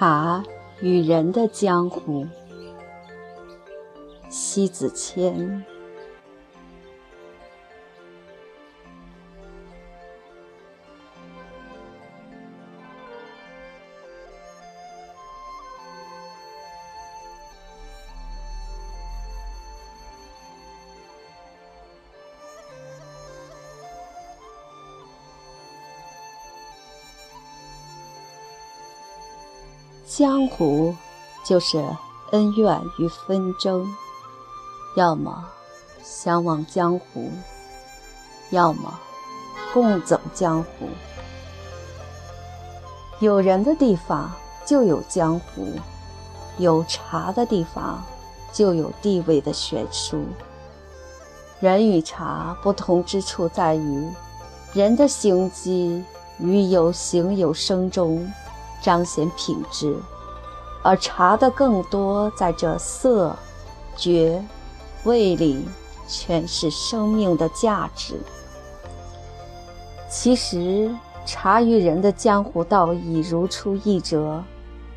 茶与人的江湖，西子谦。江湖就是恩怨与纷争，要么相忘江湖，要么共走江湖。有人的地方就有江湖，有茶的地方就有地位的悬殊。人与茶不同之处在于，人的行迹于有形有声中。彰显品质，而茶的更多在这色、觉、味里诠释生命的价值。其实，茶与人的江湖道义如出一辙，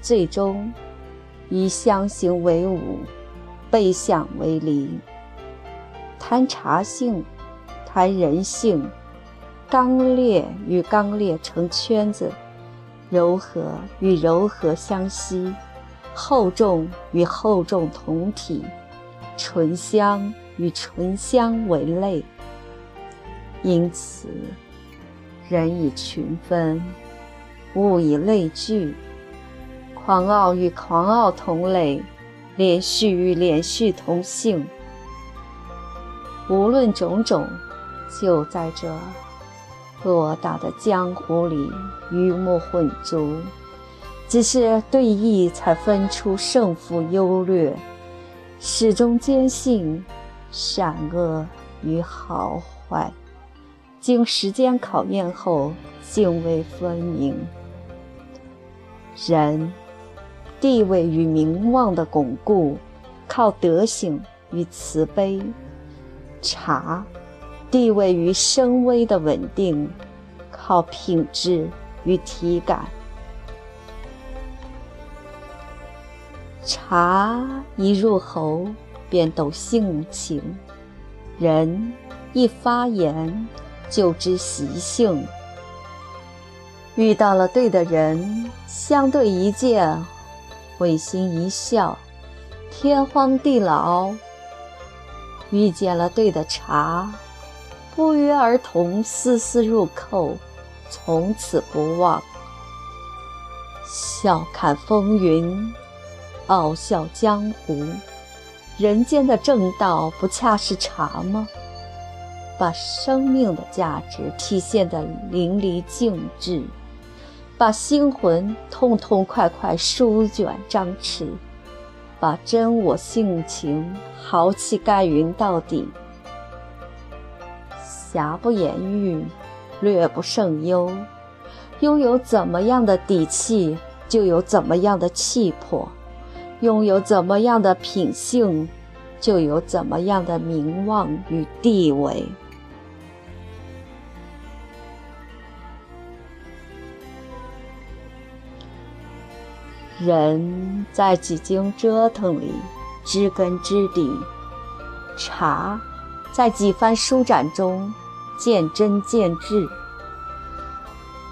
最终以相形为伍，背相为离。谈茶性，谈人性，刚烈与刚烈成圈子。柔和与柔和相吸，厚重与厚重同体，醇香与醇香为类。因此，人以群分，物以类聚，狂傲与狂傲同类，连续与连续同性。无论种种，就在这。偌大的江湖里，鱼目混珠，只是对弈才分出胜负优劣，始终坚信善恶与好坏，经时间考验后，泾渭分明。人地位与名望的巩固，靠德行与慈悲；茶。地位与声威的稳定，靠品质与体感。茶一入喉便抖性情，人一发言就知习性。遇到了对的人，相对一见，会心一笑，天荒地老。遇见了对的茶。不约而同，丝丝入扣，从此不忘。笑看风云，傲笑江湖，人间的正道不恰是茶吗？把生命的价值体现得淋漓尽致，把心魂痛痛快快舒卷张弛，把真我性情豪气盖云到底。瑕不掩瑜，略不胜忧。拥有怎么样的底气，就有怎么样的气魄；拥有怎么样的品性，就有怎么样的名望与地位。人在几经折腾里知根知底，茶在几番舒展中。见真见智，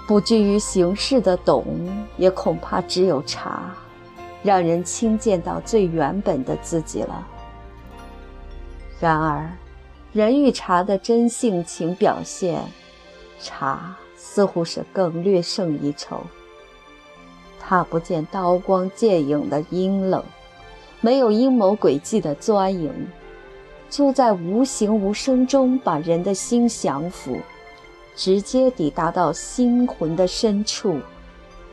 不拘于形式的懂，也恐怕只有茶，让人亲见到最原本的自己了。然而，人与茶的真性情表现，茶似乎是更略胜一筹。它不见刀光剑影的阴冷，没有阴谋诡计的钻营。就在无形无声中把人的心降服，直接抵达到心魂的深处，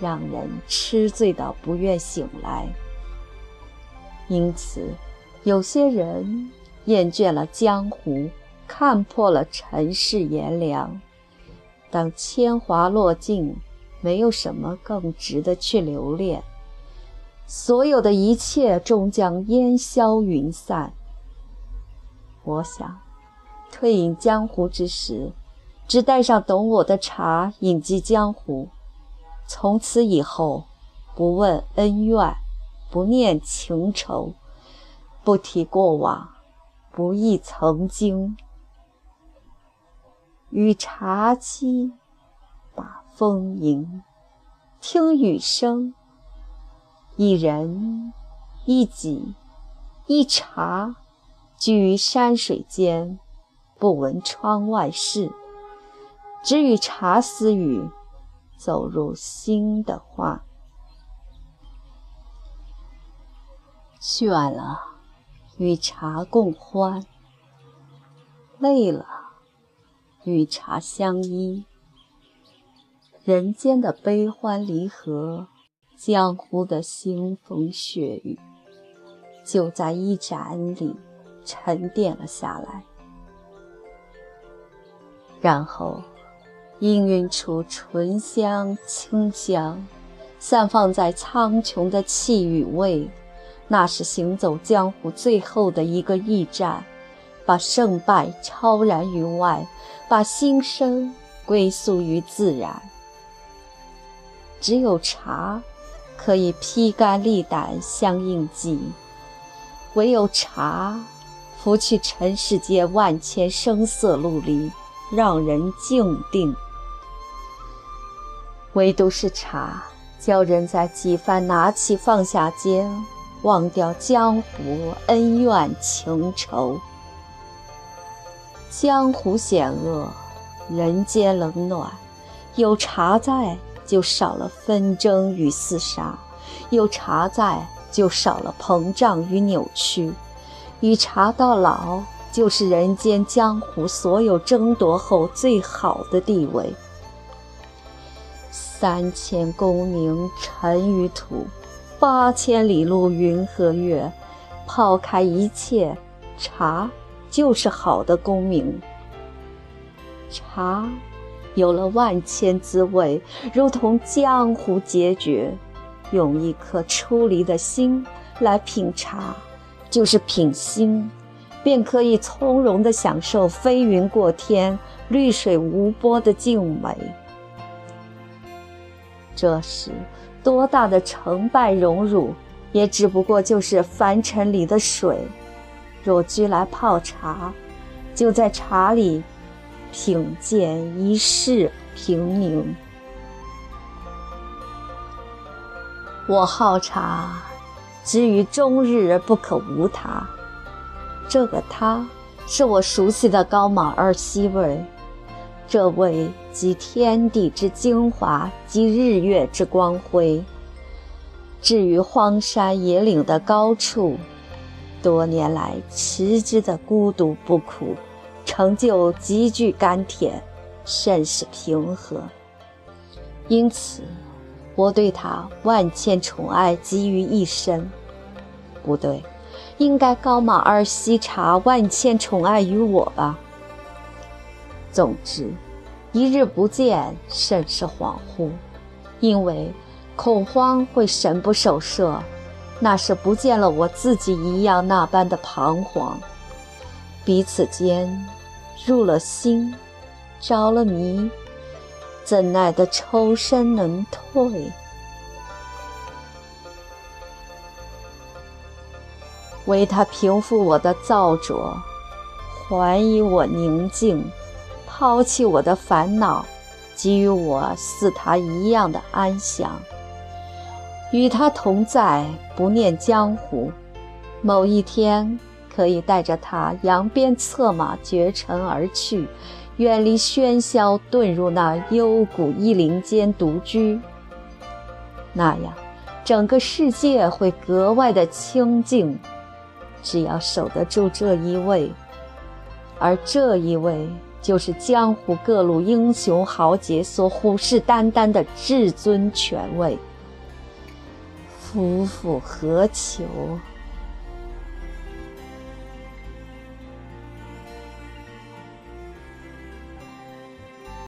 让人痴醉到不愿醒来。因此，有些人厌倦了江湖，看破了尘世炎凉。当铅华落尽，没有什么更值得去留恋。所有的一切终将烟消云散。我想，退隐江湖之时，只带上懂我的茶，隐迹江湖。从此以后，不问恩怨，不念情仇，不提过往，不忆曾经。与茶沏，把风吟，听雨声。一人，一己，一茶，居于山水间，不闻窗外事，只与茶私语，走入心的画。倦了，与茶共欢；累了，与茶相依。人间的悲欢离合，江湖的腥风血雨，就在一盏里沉淀了下来，然后氤氲出醇香清香，散放在苍穹的气与味。那是行走江湖最后的一个驿站，把胜败超然于外，把心声归宿于自然。只有茶，可以披肝沥胆相应记；唯有茶，拂去尘世间万千声色陆离，让人静定。唯独是茶，教人在几番拿起放下间。忘掉江湖恩怨情仇，江湖险恶，人间冷暖。有茶在，就少了纷争与厮杀；有茶在，就少了膨胀与扭曲。与茶到老，就是人间江湖所有争夺后最好的地位。三千功名尘与土。八千里路云和月，抛开一切，茶就是好的功名。茶有了万千滋味，如同江湖孑绝。用一颗出离的心来品茶，就是品心，便可以从容地享受飞云过天、绿水无波的静美。这时。多大的成败荣辱，也只不过就是凡尘里的水。若居来泡茶，就在茶里品鉴一世平宁。我好茶，只于终日不可无他。这个他，是我熟悉的高马二西味。这味集天地之精华，集日月之光辉。至于荒山野岭的高处，多年来持之的孤独不苦，成就极具甘甜，甚是平和。因此，我对他万千宠爱集于一身。不对，应该高马二烯茶万千宠爱于我吧。总之，一日不见，甚是恍惚，因为恐慌会神不守舍，那是不见了我自己一样那般的彷徨。彼此间入了心，着了迷，怎奈得抽身能退？为他平复我的躁灼，还以我宁静。抛弃我的烦恼，给予我似他一样的安详。与他同在，不念江湖。某一天，可以带着他扬鞭策马绝尘而去，远离喧嚣，遁入那幽谷一林间独居。那样，整个世界会格外的清静。只要守得住这一位，而这一位。就是江湖各路英雄豪杰所虎视眈眈的至尊权位，夫复何求？